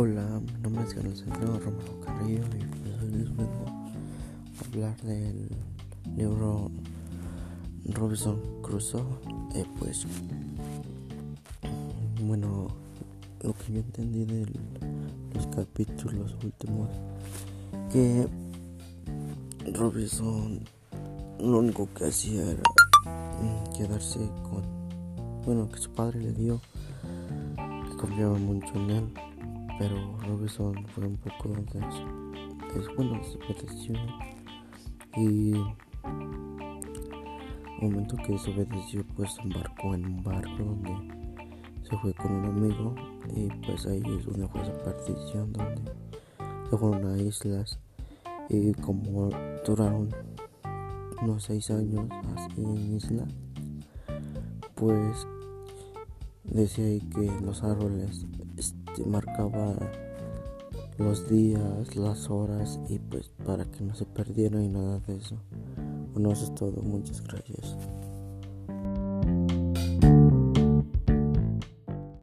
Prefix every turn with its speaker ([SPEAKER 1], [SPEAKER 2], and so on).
[SPEAKER 1] Hola, mi nombre es Carlos Alfredo Romero Carrillo y pues hoy les vengo a hablar del libro Robinson Crusoe. Eh, pues, bueno, lo que yo entendí de los capítulos últimos, que Robinson lo único que hacía era quedarse con, bueno, que su padre le dio, que confiaba mucho en él pero Robinson fue un poco es bueno desobedeció y un momento que desobedeció pues embarcó en un barco donde se fue con un amigo y pues ahí es donde fue su partición donde se fueron a islas y como duraron unos seis años así en isla pues decía ahí que los árboles este, marcaba los días, las horas y pues para que no se perdieran y nada de eso. Bueno, eso es todo. Muchas gracias.